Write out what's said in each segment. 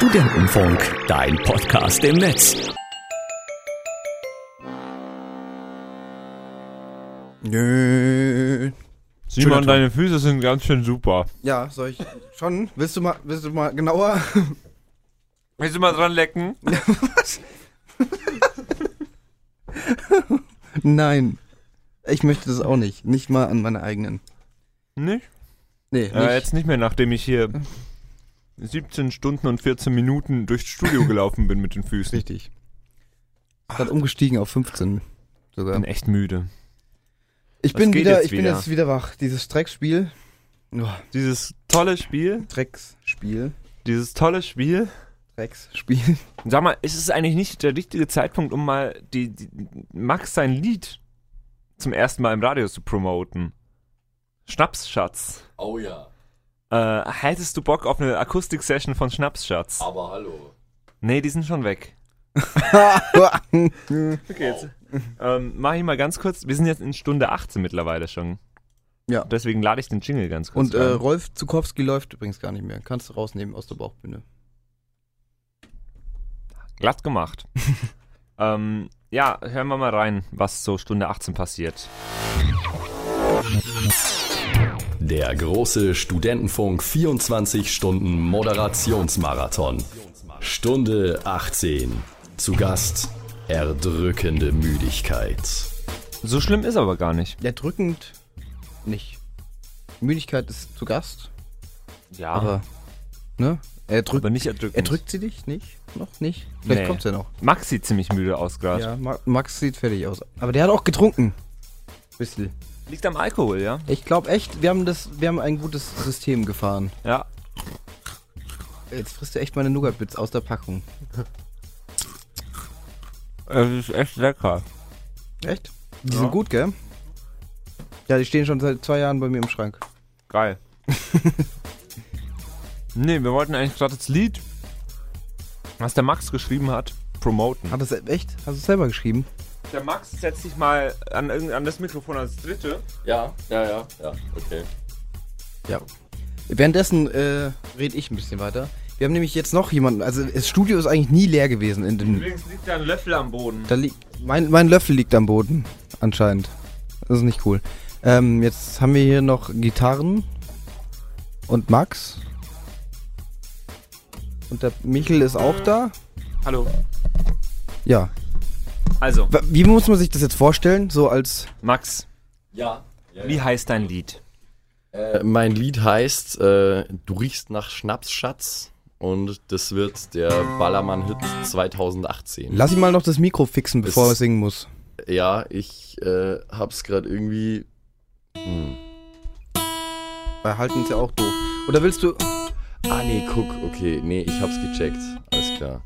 Studentenfunk, dein Podcast im Netz. Nö. Simon, deine Füße sind ganz schön super. Ja, soll ich schon? Willst du mal, willst du mal genauer? Willst du mal dran lecken? Nein. Ich möchte das auch nicht. Nicht mal an meine eigenen. Nicht? Nee, nicht. Äh, jetzt nicht mehr, nachdem ich hier 17 Stunden und 14 Minuten durchs Studio gelaufen bin mit den Füßen. Richtig. Dann umgestiegen auf 15 sogar. bin echt müde. Ich Was bin wieder, jetzt ich bin wieder? jetzt wieder wach. Dieses Drecksspiel. Oh, Dieses tolle Spiel, Drecksspiel. dieses tolle Spiel. Drecksspiel. Sag mal, ist es eigentlich nicht der richtige Zeitpunkt, um mal die, die Max sein Lied zum ersten Mal im Radio zu promoten? Schnapsschatz. Oh ja, Äh, hättest du Bock auf eine Akustik-Session von Schnapsschatz? aber hallo. Nee, die sind schon weg. Okay, jetzt. Ähm, mach ich mal ganz kurz. Wir sind jetzt in Stunde 18 mittlerweile schon. Ja. Deswegen lade ich den Jingle ganz kurz. Und äh, rein. Rolf Zukowski läuft übrigens gar nicht mehr. Kannst du rausnehmen aus der Bauchbühne. glatt gemacht. ähm, ja, hören wir mal rein, was so Stunde 18 passiert. Der große Studentenfunk 24 Stunden Moderationsmarathon. Stunde 18. Zu Gast erdrückende Müdigkeit. So schlimm ist aber gar nicht. Ja, drückend nicht. Müdigkeit ist zu Gast, Ja, aber ne? Er drückt, aber nicht erdrückend. er drückt sie dich nicht? Noch nicht? Vielleicht Nee. kommt's ja noch. Max sieht ziemlich müde aus gerade. Ja, Ma Max sieht fertig aus. Aber der hat auch getrunken. Bisschen. Liegt am Alkohol, ja? Ich glaube echt, wir haben das, wir haben ein gutes System gefahren. Ja. Jetzt frisst du echt meine Nougat-Bits aus der Packung. Es ist echt lecker. Echt? Die Ja. sind gut, gell? Ja, die stehen schon seit zwei Jahren bei mir im Schrank. Geil. nee, wir wollten eigentlich gerade das Lied, was der Max geschrieben hat, promoten. Hat das echt? Hast du es selber geschrieben? Der Max setzt sich mal an, an das Mikrofon als Dritte. Ja, ja, ja, ja, okay. Ja. Währenddessen äh, rede ich ein bisschen weiter. Wir haben nämlich jetzt noch jemanden, also das Studio ist eigentlich nie leer gewesen in dem. Übrigens liegt da ein Löffel am Boden. Da liegt. Mein, mein Löffel liegt am Boden, anscheinend. Das ist nicht cool. Ähm, jetzt haben wir hier noch Gitarren und Max. Und der Michel ist auch da. Hallo. Ja. Also, Wie muss man sich das jetzt vorstellen? So als. Max, Ja. ja, wie heißt dein Lied? Äh, mein Lied heißt äh, Du riechst nach Schnapsschatz und das wird der Ballermann-Hit 2018. Lass ihn mal noch das Mikro fixen, bevor er Ist- singen muss. ja, ich äh, hab's gerade irgendwie. Hm. Weil halten ist ja auch doof. Oder willst du. Ah, nee, guck, okay, nee, ich hab's gecheckt. Alles klar.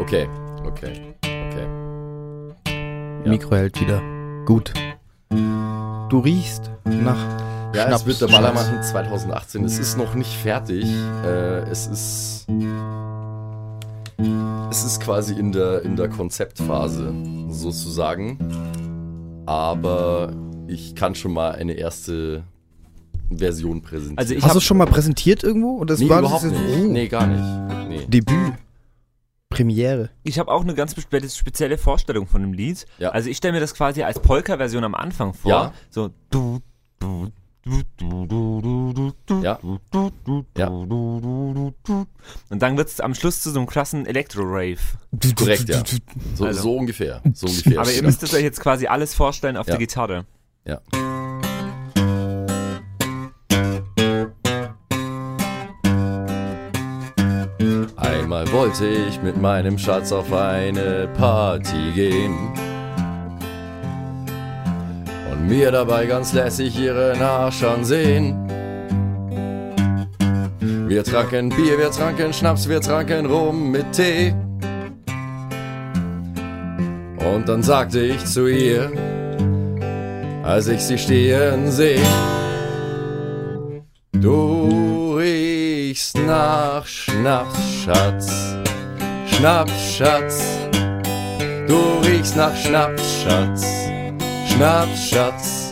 Okay, okay, okay. Ja. Mikro hält wieder. Gut. Du riechst nach. Ja, es wird der. Ballermann 2018. Es ist noch nicht fertig. Äh, es ist. Es ist quasi in der, in der Konzeptphase, sozusagen. Aber ich kann schon mal eine erste Version präsentieren. Also ich Hast du habe es schon mal präsentiert irgendwo? Oder das nee, war überhaupt das nicht. Oh. Nee, gar nicht. Nee. Debüt. Premiere. Ich habe auch eine ganz spezielle Vorstellung von dem Lied. Ja. Also ich stelle mir das quasi als Polka-Version am Anfang vor. Ja. So du, du, ja. ja. Und dann wird es am Schluss zu so einem krassen Elektro-Rave. Korrekt, ja. So, also. so, ungefähr. so ungefähr. Aber ihr müsst es euch jetzt quasi alles vorstellen auf ja. der Gitarre. Ja. Einmal wollte ich mit meinem Schatz auf eine Party gehen und mir dabei ganz lässig ihren Arsch ansehen. Wir tranken Bier, wir tranken Schnaps, wir tranken Rum mit Tee. Und dann sagte ich zu ihr, als ich sie stehen seh. Du riechst nach Schnaps, Schatz, Schnaps, Schatz. Du riechst nach Schnaps, Schatz, Schnaps, Schatz.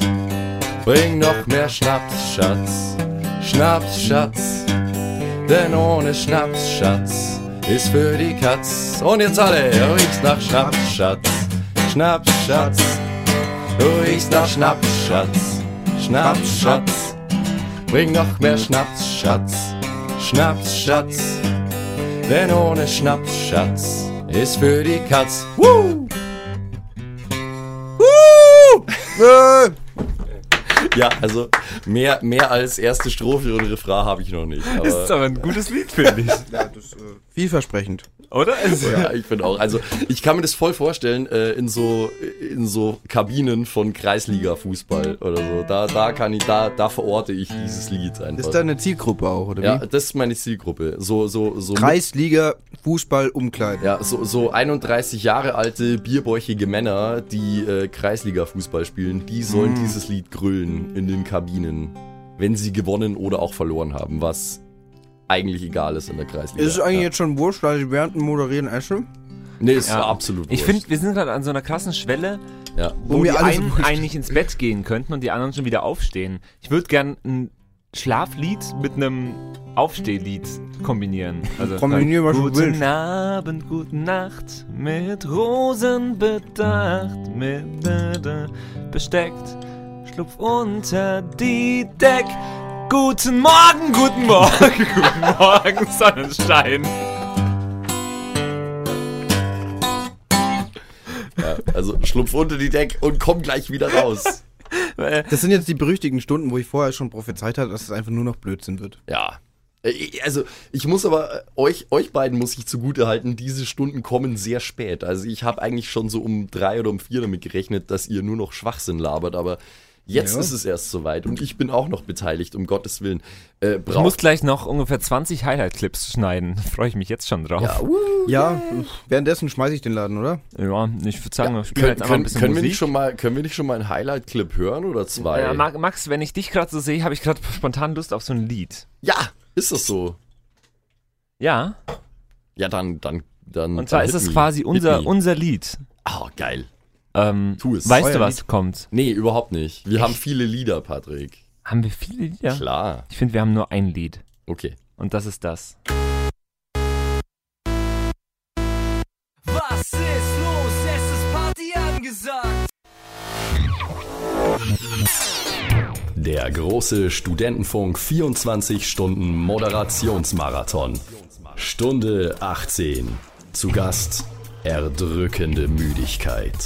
Bring noch mehr Schnaps, Schatz, Schnaps, Schatz. denn ohne Schnaps, Schatz, ist für die Katz. Und jetzt alle, du riechst nach Schnaps, Schatz, Schnaps, Schatz, du riechst nach Schnaps, Schatz, Schnaps, Schatz, bring noch mehr Schnaps, Schatz, Schnaps, Schatz, denn ohne Schnaps, Schatz, ist für die Katz. Woo! Äh, Ja, also mehr, mehr als erste Strophe und Refrain habe ich noch nicht. Aber, ist aber ein gutes Lied, finde ich. ja, das, äh, vielversprechend. Oder? Also, ja, ich finde auch. Also ich kann mir das voll vorstellen äh, in so in so Kabinen von Kreisliga-Fußball oder so. Da, da kann ich, da, da verorte ich dieses Lied einfach. Ist da eine Zielgruppe auch, oder ja, wie? das ist meine Zielgruppe. So, so, so. Kreisliga, Fußball, Umkleiden. Ja, so, so 31 Jahre alte, bierbäuchige Männer, die äh, Kreisliga-Fußball spielen, die sollen dieses Lied grüllen in den Kabinen, wenn sie gewonnen oder auch verloren haben, was eigentlich egal ist in der Kreisliga. Ist es eigentlich ja. jetzt schon wurscht, weil ich während dem Moderieren esse? Nee, ist Ja. absolut ich wurscht. finde, wir sind gerade an so einer krassen Schwelle, ja. wo Wo die einen wurscht. eigentlich ins Bett gehen könnten und die anderen schon wieder aufstehen. Ich würde gern ein Schlaflied mit einem Aufstehlied kombinieren. Also Kombinieren, was du Guten willst. Abend, guten Nacht, mit Rosen bedacht, mit besteckt, schlupf unter die Deck. Guten Morgen, guten Morgen, guten Morgen, Sonnenschein. Ja, also schlupf unter die Deck und komm gleich wieder raus. Äh, Das sind jetzt die berüchtigten Stunden, wo ich vorher schon prophezeit hatte, dass es einfach nur noch Blödsinn wird. Ja. Äh, Also, ich muss aber, äh, euch, euch beiden muss ich zugute halten, diese Stunden kommen sehr spät. Also, ich habe eigentlich schon so um drei oder um vier damit gerechnet, dass ihr nur noch Schwachsinn labert, aber jetzt Ja. ist es erst soweit und ich bin auch noch beteiligt, um Gottes Willen. Äh, Ich muss gleich noch ungefähr 20 Highlight-Clips schneiden. Freue ich mich jetzt schon drauf. Ja, uh, Ja, währenddessen schmeiße ich den Laden, oder? Ja, ich würde sagen, wir spielen können, jetzt einfach ein können, bisschen können, wir nicht schon mal, können wir nicht schon mal einen Highlight-Clip hören oder zwei? ja, Ma- Max, wenn ich dich gerade so sehe, habe ich gerade spontan Lust auf so ein Lied. ja, ist das so? Ja, Ja, dann, dann, dann. und zwar dann ist es quasi unser, unser Lied. Ah, geil. Ähm, Tu es. Weißt Euer du, was Lied. kommt? Nee, überhaupt nicht. Wir haben viele Lieder, Patrick. Haben wir viele Lieder? Klar. Ich finde, wir haben nur ein Lied. Okay. Und das ist das. Was ist los? Es ist Party angesagt. Der große Studentenfunk 24 Stunden Moderationsmarathon. Stunde 18. Zu Gast erdrückende Müdigkeit.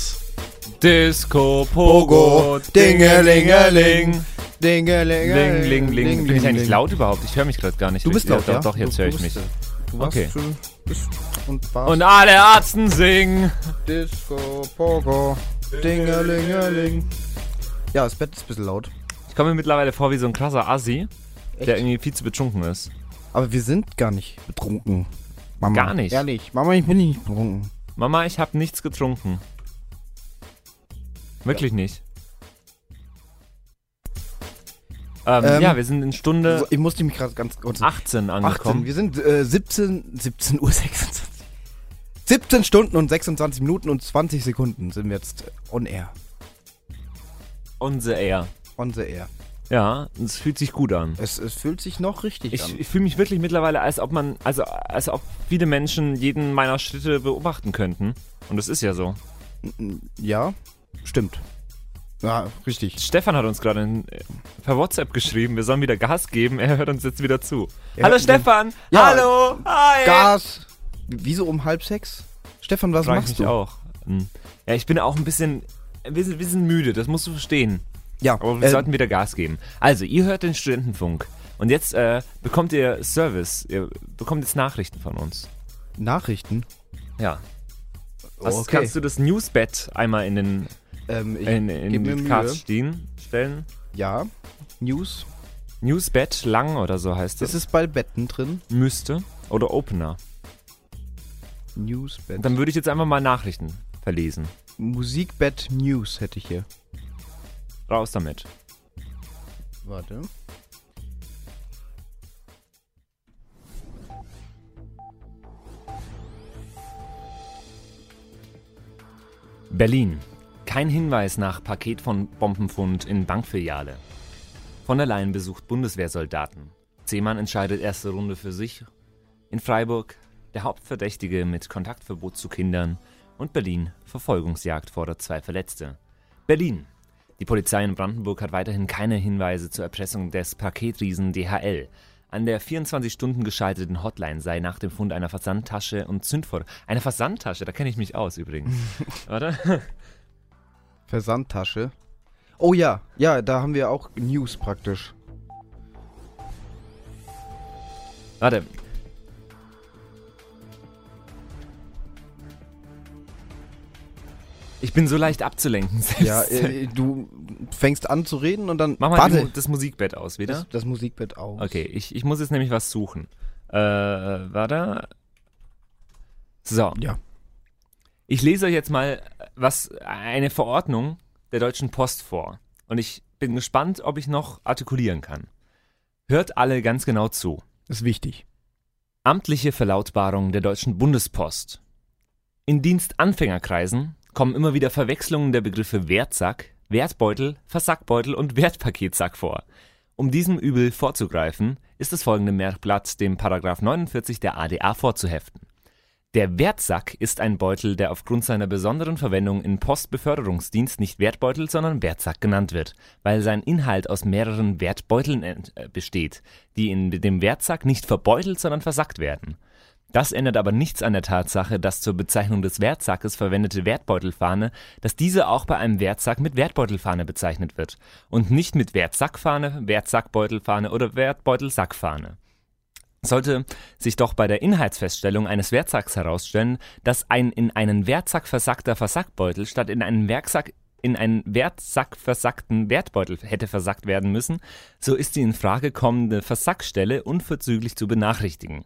Disco, Pogo, Dingelingeling, Ling, Dingelingeling, ling, ling. Bin ich eigentlich laut überhaupt? Ich höre mich gerade gar nicht. Du bist laut, ja? Doch, doch, jetzt höre ich mich. Du warst Okay. bist und warst Und alle Arzten singen. Disco, Pogo, Dingelingeling. Ja, das Bett ist ein bisschen laut. Ich komme mir mittlerweile vor wie so ein krasser Assi, Echt? der irgendwie viel zu betrunken ist. Aber wir sind gar nicht betrunken. Mama. Gar nicht? Ehrlich, Mama, ich bin nicht betrunken. Mama, ich habe nichts getrunken. Wirklich nicht. Ähm, Ähm, ja, wir sind in Stunde So, ich musste mich gerade ganz kurz... 18 18. angekommen. Wir sind äh, 17, 17 Uhr 26. 17 Stunden und 26 Minuten und 20 Sekunden sind wir jetzt on air. Unser Air. On the air. Ja, es fühlt sich gut an. Es, es fühlt sich noch richtig Ich, an. ich fühle mich wirklich mittlerweile, als ob man, also als ob viele Menschen jeden meiner Schritte beobachten könnten. Und das ist ja so. Ja, stimmt. Ja, richtig. Stefan hat uns gerade äh, per WhatsApp geschrieben, wir sollen wieder Gas geben. Er hört uns jetzt wieder zu. Ja, Hallo Stefan! Ja, Hallo! Hi! Gas! Wieso um halb sechs? Stefan, was Frag ich machst mich du? auch. Hm. Ja, ich bin auch ein bisschen. Wir sind, wir sind müde, das musst du verstehen. Ja, Aber wir äh, sollten wieder Gas geben. Also, ihr hört den Studentenfunk. Und jetzt äh, bekommt ihr Service. Ihr bekommt jetzt Nachrichten von uns. Nachrichten. Ja. Was, okay. Kannst du das Newsbed einmal in den Ähm, ich in, in mir Mühe. Stehen, stellen? Ja, News. Newsbed lang oder so heißt das. Ist es bei Betten drin? Müsste. Oder Opener. Newsbett. Dann würde ich jetzt einfach mal Nachrichten verlesen. Musikbett News hätte ich hier. Raus damit. Warte. Berlin. Kein Hinweis nach Paket von Bombenfund in Bankfiliale. Von der Leyen besucht Bundeswehrsoldaten. Seemann entscheidet erste Runde für sich. In Freiburg der Hauptverdächtige mit Kontaktverbot zu Kindern. Und Berlin Verfolgungsjagd fordert zwei Verletzte. Berlin. Die Polizei in Brandenburg hat weiterhin keine Hinweise zur Erpressung des Paketriesen DHL. An der 24 Stunden geschalteten Hotline sei nach dem Fund einer Versandtasche und Zündfeuer. Eine Versandtasche, da kenne ich mich aus übrigens. Warte. Versandtasche. Oh ja, ja, da haben wir auch News praktisch. Warte. Ich bin so leicht abzulenken. Ja, äh, du fängst an zu reden und dann. Mach mal warte, das Musikbett aus wieder. das, das Musikbett aus. Okay, ich, ich muss jetzt nämlich was suchen. Äh, warte. So. Ja. Ich lese euch jetzt mal was eine Verordnung der Deutschen Post vor. Und ich bin gespannt, ob ich noch artikulieren kann. Hört alle ganz genau zu. Ist wichtig. Amtliche Verlautbarung der Deutschen Bundespost. In Dienstanfängerkreisen kommen immer wieder Verwechslungen der Begriffe Wertsack, Wertbeutel, Versackbeutel und Wertpaketsack vor. Um diesem Übel vorzugreifen, ist das folgende Merkblatt dem Paragraph 49 der ADA vorzuheften. Der Wertsack ist ein Beutel, der aufgrund seiner besonderen Verwendung im Postbeförderungsdienst nicht Wertbeutel, sondern Wertsack genannt wird, weil sein Inhalt aus mehreren Wertbeuteln äh, besteht, die in dem Wertsack nicht verbeutelt, sondern versackt werden. Das ändert aber nichts an der Tatsache, dass zur Bezeichnung des Wertsackes verwendete Wertbeutelfahne, dass diese auch bei einem Wertsack mit Wertbeutelfahne bezeichnet wird und nicht mit Wertsackfahne, Wertsackbeutelfahne oder Wertbeutelsackfahne. Sollte sich doch bei der Inhaltsfeststellung eines Wertsacks herausstellen, dass ein in einen Wertsack versackter Versackbeutel statt in einen Werksack in einen Wertsack versackten Wertbeutel hätte versackt werden müssen, so ist die in Frage kommende Versackstelle unverzüglich zu benachrichtigen.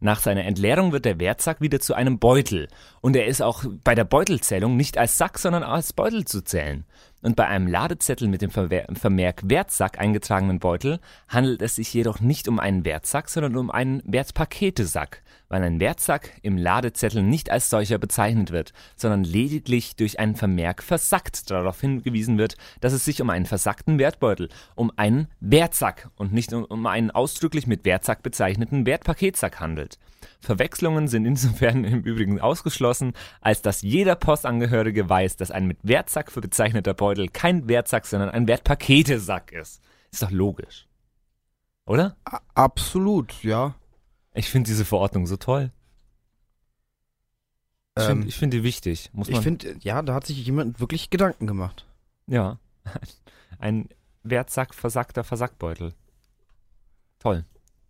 Nach seiner Entleerung wird der Wertsack wieder zu einem Beutel und er ist auch bei der Beutelzählung nicht als Sack, sondern als Beutel zu zählen. Und bei einem Ladezettel mit dem Vermerk Wertsack eingetragenen Beutel handelt es sich jedoch nicht um einen Wertsack, sondern um einen Wertpaketesack, weil ein Wertsack im Ladezettel nicht als solcher bezeichnet wird, sondern lediglich durch einen Vermerk versackt darauf hingewiesen wird, dass es sich um einen versackten Wertbeutel, um einen Wertsack und nicht um, einen ausdrücklich mit Wertsack bezeichneten Wertpaketsack handelt. Verwechslungen sind insofern im Übrigen ausgeschlossen, als dass jeder Postangehörige weiß, dass ein mit Wertsack für bezeichneter Beutel kein Wertsack, sondern ein Wertpaketesack ist. Ist doch logisch. Oder? Absolut, ja. Ich finde diese Verordnung so toll. Ich Ähm, finde find die wichtig. Muss man, ich finde, ja, da hat sich jemand wirklich Gedanken gemacht. ja. Ein Wertsack versackter Versackbeutel. Toll.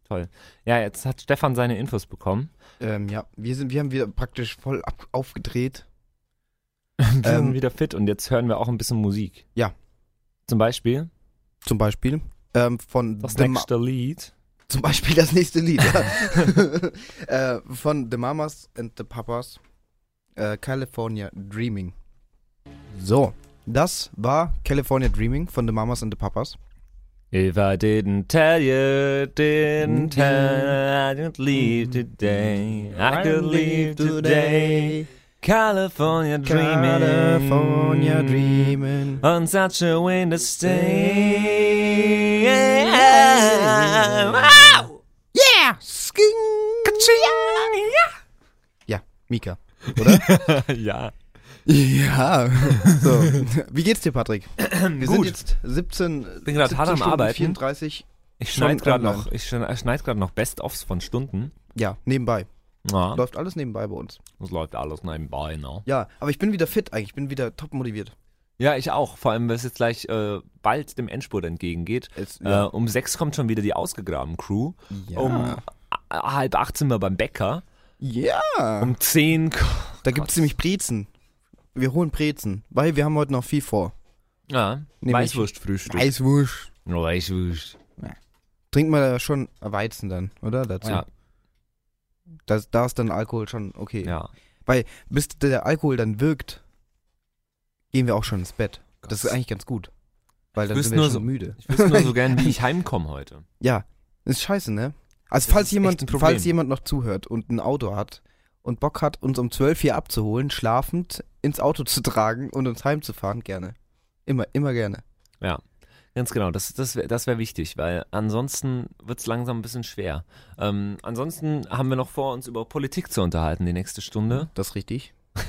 Toll. Ja, jetzt hat Stefan seine Infos bekommen. Ähm, ja, wir sind, wir haben wieder praktisch voll ab aufgedreht. Wir sind Ähm, wieder fit und jetzt hören wir auch ein bisschen Musik. Ja. Zum Beispiel Zum Beispiel. Ähm, von das The Ma- nächste Lied. Zum Beispiel das nächste Lied. ja. äh, von The Mamas and the Papas. Äh, California Dreaming. So, das war California Dreaming von The Mamas and the Papas. If I didn't tell you, didn't tell, I didn't leave today. I could leave today. California dreaming. California Dreaming. On such a winter stay. Wow! Yeah! Sking! Ja, Mika. Oder? ja. ja. So. Wie geht's dir, Patrick? Wir Gut. sind jetzt 17. Bin grad hart 17 am Arbeiten. 34. Ich schneide gerade noch, ich schneid grad noch Best-ofs von Stunden. Ja, nebenbei. Ja, Läuft alles nebenbei bei uns. das läuft alles nebenbei, ne? Ja, aber ich bin wieder fit eigentlich. Ich bin wieder top motiviert. Ja, ich auch. Vor allem, weil es jetzt gleich äh, bald dem Endspurt entgegengeht. Jetzt, Äh, um sechs kommt schon wieder die ausgegraben Crew. ja. Um halb acht sind wir beim Bäcker. Ja. Um zehn. ko- Da gibt's nämlich Brezen. Wir holen Brezen, weil wir haben heute noch viel vor. Ja, Weißwurstfrühstück. Eiswurst. Weißwurst. Trinkt man da schon Weizen dann, oder? Dazu. Ja, Da, da ist dann Alkohol schon okay. ja. Bis der Alkohol dann wirkt, gehen wir auch schon ins Bett. Das ist eigentlich ganz gut. Weil dann wüsste sind wir nur schon so- müde. Ich wüsste nur so gern, wie ich heimkomme heute. Ja, ist scheiße, ne? Also Das falls jemand, falls jemand noch zuhört und ein Auto hat und Bock hat, uns um 12 hier abzuholen, schlafend ins Auto zu tragen und uns heimzufahren, gerne. Immer, immer gerne. Ganz genau, das, das wäre das wär wichtig, weil ansonsten wird es langsam ein bisschen schwer. Ähm, ansonsten haben wir noch vor, uns über Politik zu unterhalten, die nächste Stunde. Das ist richtig.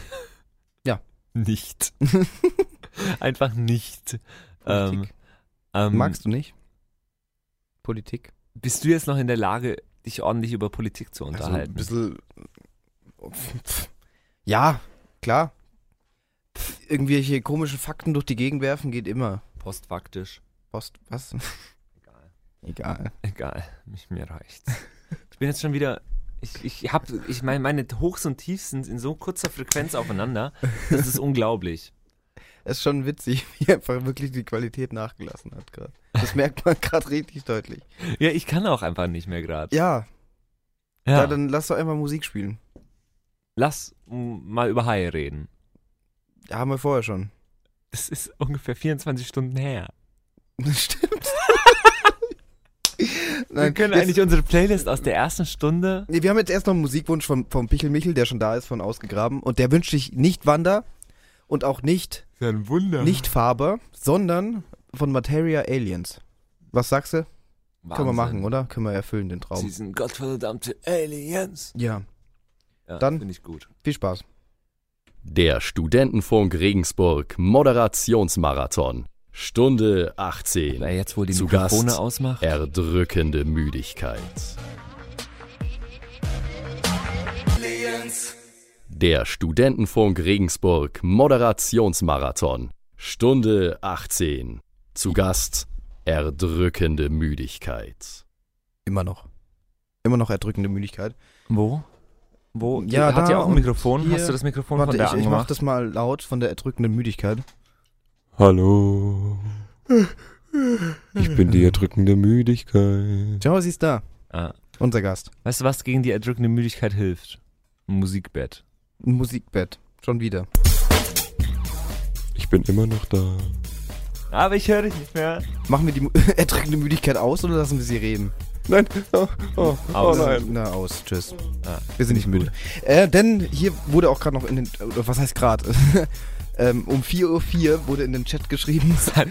Nicht. Einfach nicht. Ähm, ähm, Magst du nicht? Politik? Bist du jetzt noch in der Lage, dich ordentlich über Politik zu Also unterhalten? ein bisschen. Ja, klar. Irgendwelche komischen Fakten durch die Gegend werfen geht immer. Postfaktisch. Post, was? Egal. Egal. Egal, mich, mir reicht's. Ich bin jetzt schon wieder. Ich, ich hab, ich meine, meine Hochs und Tiefs sind in so kurzer Frequenz aufeinander. Das ist unglaublich. Es ist schon witzig, wie einfach wirklich die Qualität nachgelassen hat gerade. Das merkt man gerade richtig deutlich. Ja, ich kann auch einfach nicht mehr gerade. Ja, Ja, ja, dann lass doch einfach Musik spielen. lass mal über Haie reden. Ja, haben wir vorher schon. Das ist ungefähr 24 Stunden her. Das stimmt. wir können jetzt- eigentlich unsere Playlist aus der ersten Stunde. Nee, wir haben jetzt erst noch einen Musikwunsch von, vom Pichel Michel, der schon da ist, von ausgegraben. Und der wünscht sich nicht Wander und auch nicht, ist ja ein Wunder. nicht Faber, sondern von Materia Aliens. Was sagst du? Können wir machen, oder? Können wir erfüllen, den Sie Traum. sind gottverdammte Aliens. Ja, Ja, Dann- finde ich gut. viel Spaß. Der Studentenfunk Regensburg Moderationsmarathon. Stunde 18. Wer jetzt wohl die Zu Mikrofone Gast ausmacht? Erdrückende Müdigkeit. Der Studentenfunk Regensburg Moderationsmarathon. Stunde 18. Zu Gast erdrückende Müdigkeit. Immer noch. Immer noch erdrückende Müdigkeit. Wo? Wo? Ja, Hat da ja auch ein Mikrofon? hier. Hast du das Mikrofon Warte, von da ich, ich mach angemacht? das mal laut von der erdrückenden Müdigkeit. Hallo. Ich bin die erdrückende Müdigkeit. Mal, sie ist da. Ah. Unser Gast. Weißt du, was gegen die erdrückende Müdigkeit hilft? Ein Musikbett. Ein Musikbett. Schon wieder. Ich bin immer noch da. Aber ich höre dich nicht mehr. Machen wir die erdrückende Müdigkeit aus oder lassen wir sie reden? Nein. Oh, oh, oh Aus. nein. Na, aus. Tschüss. Ah, Wir sind nicht müde. Äh, denn hier wurde auch gerade noch in den, was heißt gerade? ähm, um 4.04 Uhr wurde in den Chat geschrieben, Seit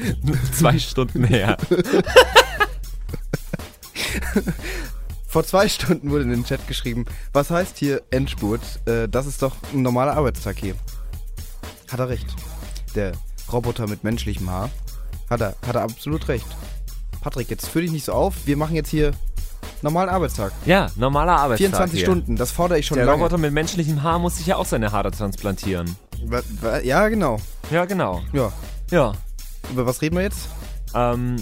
zwei Stunden her. vor zwei Stunden wurde in den Chat geschrieben, was heißt hier Endspurt? Äh, das ist doch ein normaler Arbeitstag hier. Hat er recht. Der Roboter mit menschlichem Haar. Hat er, hat er absolut recht. Patrick, jetzt führ dich nicht so auf. Wir machen jetzt hier normalen Arbeitstag. Ja, normaler Arbeitstag 24 hier. Stunden, das fordere ich schon Der lange. Roboter mit menschlichem Haar muss sich ja auch seine Haare transplantieren. Wa- wa- Ja, genau. Ja, genau. Ja. Ja. Über was reden wir jetzt? Ähm,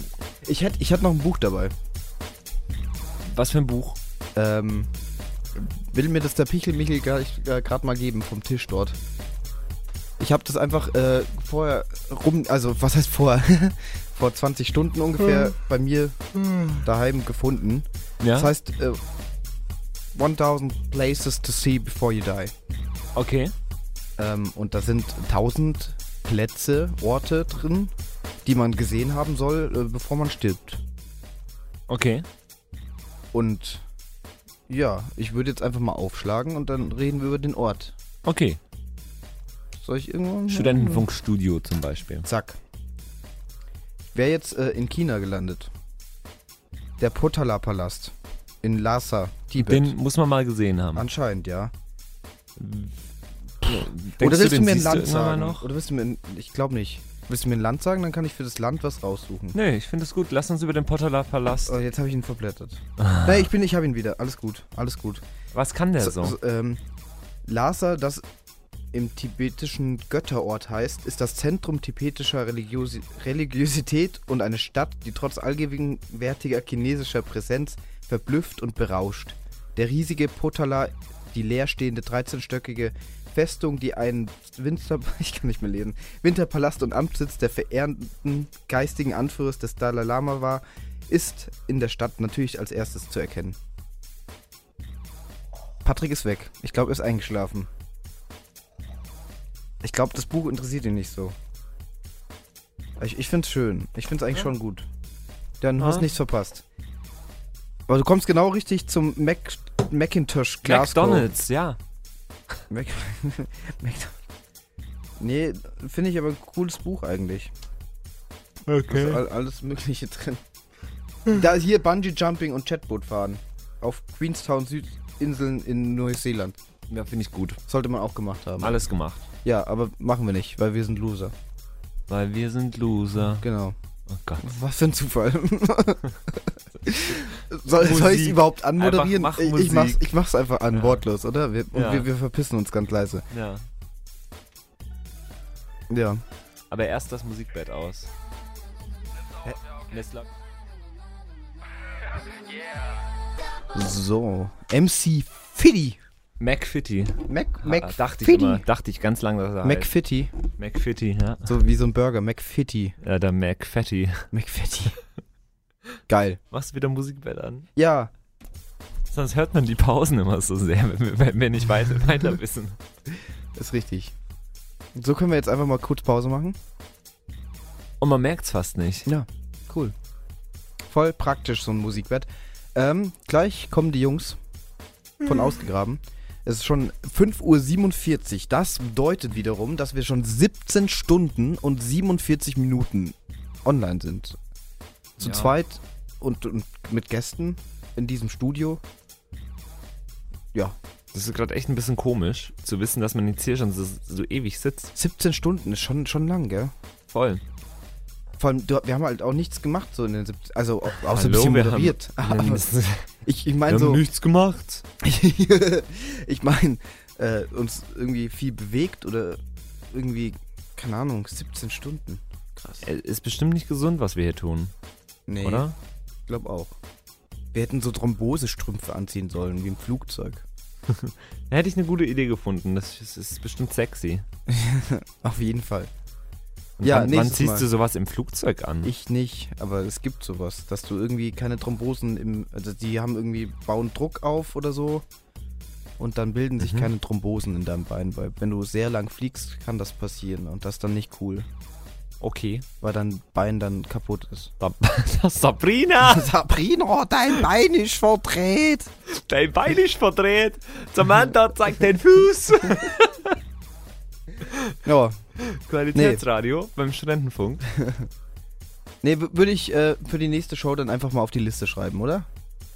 Ich hätte ich hätt noch ein Buch dabei. was für ein Buch? Ähm, will mir das der Pichel Michel gerade mal geben vom Tisch dort. Ich habe das einfach äh, vorher rum, also was heißt vorher? Vor 20 Stunden ungefähr bei mir daheim gefunden. Ja. Das heißt äh, 1000 Places to see before you die. okay. Ähm, und da sind 1000 Plätze, Orte drin, die man gesehen haben soll, äh, bevor man stirbt. Okay. Und ja, ich würde jetzt einfach mal aufschlagen und dann reden wir über den Ort. Okay. Soll ich irgendwann? Studentenfunkstudio zum Beispiel. Zack. Wer jetzt äh, in China gelandet? Der Potala-Palast. In Lhasa, Tibet. Den muss man mal gesehen haben. Anscheinend, ja. Denkst Oder willst du, mir ein siehst Land irgendwann mal sagen? Noch? Oder willst du mir ein, ich glaube nicht. Willst du mir ein Land sagen, dann kann ich für das Land was raussuchen. Nee, ich finde es gut. Lass uns über den Potterler Palast. Oh, jetzt habe ich ihn verblättert. Nee, ich bin, ich habe ihn wieder. Alles gut, alles gut. Was kann der so? So, so, ähm, Lhasa, das im tibetischen Götterort heißt, ist das Zentrum tibetischer Religios Religiosität und eine Stadt, die trotz allgegenwärtiger chinesischer Präsenz verblüfft und berauscht. Der riesige Potala, die leerstehende 13-stöckige Festung, die ein Winter ich kann nicht mehr lesen, Winterpalast und Amtssitz der verehrten geistigen Anführers des Dalai Lama war, ist in der Stadt natürlich als erstes zu erkennen. Patrick ist weg. Ich glaube, er ist eingeschlafen. Ich glaube, das Buch interessiert ihn nicht so. Ich, ich finde es schön. Ich finde es eigentlich schon gut. Dann hast Ah. nichts verpasst. Aber du kommst genau richtig zum Mac Macintosh Glasgow. McDonalds, ja. Mac nee, finde ich aber ein cooles Buch eigentlich. Okay. All, alles Mögliche drin. Da hier Bungee Jumping und Chatboot fahren. Auf Queenstown Südinseln in Neuseeland. Ja, finde ich gut. Sollte man auch gemacht haben. Alles gemacht. Ja, aber machen wir nicht, weil wir sind Loser. Weil wir sind Loser. Genau. Oh Gott. Was für ein Zufall. soll soll ich es überhaupt anmoderieren? Mach ich, ich, mach's, ich mach's einfach an, Ja. wortlos, oder? Wir, und Ja. wir, wir verpissen uns ganz leise. Ja. Ja. Aber erst das Musikbett aus. Hä? Nestler. So. MC Fitty. McFitty. Mac, Ah, Mac dachte ich immer, dachte ich ganz lange, dass er heißt. McFitty. McFitty, ja. So wie so ein Burger. McFitty. Ja, der McFatty. McFitty. Geil. Machst du wieder Musikbett an? Ja, Sonst hört man die Pausen immer so sehr, wenn wir, nicht weiter, weiter wissen. ist richtig. So können wir jetzt einfach mal kurz Pause machen. Und man merkt's fast nicht. Ja, cool. Voll praktisch, so ein Musikbett. Ähm, gleich kommen die Jungs von ausgegraben. Es ist schon 5.47 Uhr. Das bedeutet wiederum, dass wir schon 17 Stunden und 47 Minuten online sind. Zu Ja. zweit und, und mit Gästen in diesem Studio. Ja, Das ist gerade echt ein bisschen komisch, zu wissen, dass man jetzt hier schon so, so ewig sitzt. 17 Stunden ist schon, schon lang, gell? Voll. Vor allem, du, wir haben halt auch nichts gemacht so in den 17, also au- außer ein Hallo, bisschen wir moderiert. haben- ich ich meine so, nichts gemacht. ich meine, äh, uns irgendwie viel bewegt oder irgendwie, keine Ahnung, 17 Stunden. Krass. Ist bestimmt nicht gesund, was wir hier tun, Nee, oder? ich glaube auch. Wir hätten so Thrombosestrümpfe anziehen sollen, wie im Flugzeug. Da hätte ich eine gute Idee gefunden. Das ist, ist bestimmt sexy. Auf jeden Fall. Und Ja, wann, wann ziehst Mal. du sowas im Flugzeug an? Ich nicht, aber es gibt sowas, dass du irgendwie keine Thrombosen im, also die haben irgendwie, bauen Druck auf oder so und dann bilden sich Mhm. keine Thrombosen in deinem Bein, weil wenn du sehr lang fliegst, kann das passieren und das ist dann nicht cool, Okay. weil dein Bein dann kaputt ist. Sab Sabrina, Sabrina, dein Bein ist verdreht. dein Bein ist verdreht. Samantha zeigt den Fuß. Ja, Qualitätsradio beim Studentenfunk. nee, würde ich äh, für die nächste Show dann einfach mal auf die Liste schreiben, oder?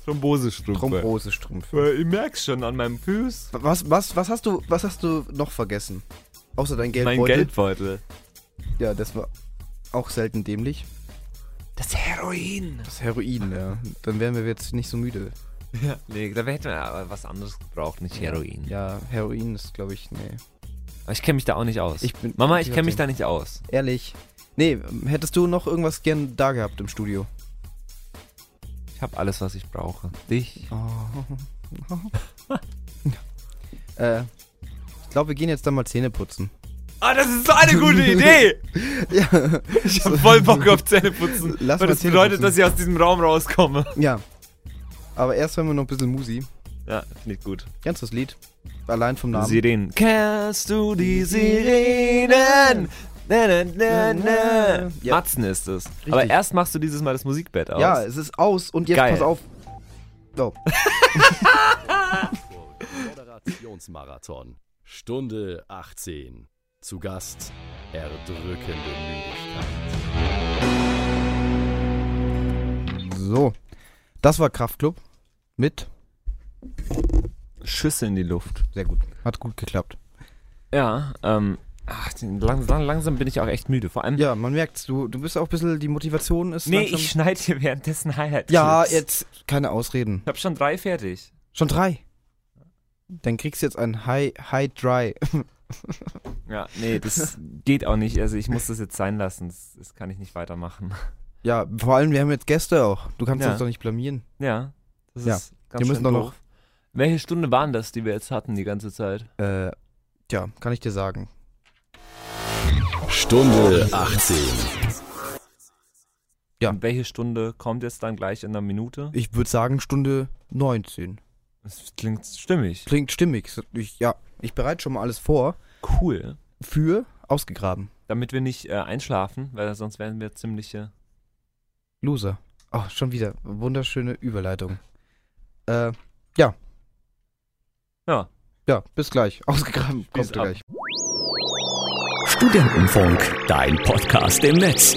Thrombosestrümpfe. Thrombosestrümpfe. Weil Ich merk's schon an meinem Fuß. Was, was, was hast du, was hast du noch vergessen? Außer dein Mein Geldbeutel. Geldbeutel. Ja, das war auch selten dämlich. Das Heroin. Das Heroin, ja. Dann wären wir jetzt nicht so müde. Ja. Nee, da hätten wir aber was anderes gebraucht, nicht Heroin. Ja, Heroin ist, glaube ich, nee. Ich kenne mich da auch nicht aus. Ich bin- Mama, ich kenne mich da nicht aus. Ehrlich. Nee, hättest du noch irgendwas gern da gehabt im Studio? Ich habe alles, was ich brauche. Dich. äh, ich glaube, wir gehen jetzt dann mal Zähne putzen. Ah, das ist so eine gute Idee. Ja. Ich habe voll Bock auf Zähneputzen. Lass weil das bedeutet, Zähneputzen. dass ich aus diesem Raum rauskomme. Ja. Aber erst hören wir noch ein bisschen Musi. Ja, finde ich gut. Du das Lied? Allein vom Namen. Sirenen. Kennst du die Sirenen? Na, na, na, na. Ja. Matzen ist es. Aber erst machst du dieses Mal das Musikbett aus. Ja, es ist aus und jetzt Geil. pass auf. So. Moderationsmarathon. Stunde 18. Zu Gast erdrückende Müdigkeit. So. Das war Kraftclub. Mit. Schüsse in die Luft. Sehr gut. Hat gut geklappt. Ja, ähm. Ach, langsam, langsam bin ich auch echt müde. Vor allem. Ja, man merkt, du, du bist auch ein bisschen, die Motivation ist nee, langsam. ich schneide hier währenddessen Highlight. Ja, jetzt keine Ausreden. Ich hab schon drei fertig. Schon drei. Dann kriegst du jetzt ein High, High Dry. Ja, nee, das geht auch nicht. Also ich muss das jetzt sein lassen. Das, das kann ich nicht weitermachen. Ja, vor allem, wir haben jetzt Gäste auch. Du kannst Ja. uns doch nicht blamieren. Ja, das Ja, ist ganz wir müssen doch doof. Welche Stunde waren das, die wir jetzt hatten die ganze Zeit? Äh, ja, kann ich dir sagen. Stunde 18. Ja. Und welche Stunde kommt jetzt dann gleich in einer Minute? Ich würde sagen Stunde 19. Das klingt stimmig. Klingt stimmig. Ich, ja, ich bereite schon mal alles vor Cool. für ausgegraben. Damit wir nicht äh, einschlafen, weil sonst wären wir ziemliche. Loser. Oh, schon wieder. Wunderschöne Überleitung. Äh, ja. Ja. Ja, bis gleich. Ausgegraben. Bis Kommt ab. gleich. Studentenfunk, dein Podcast im Netz.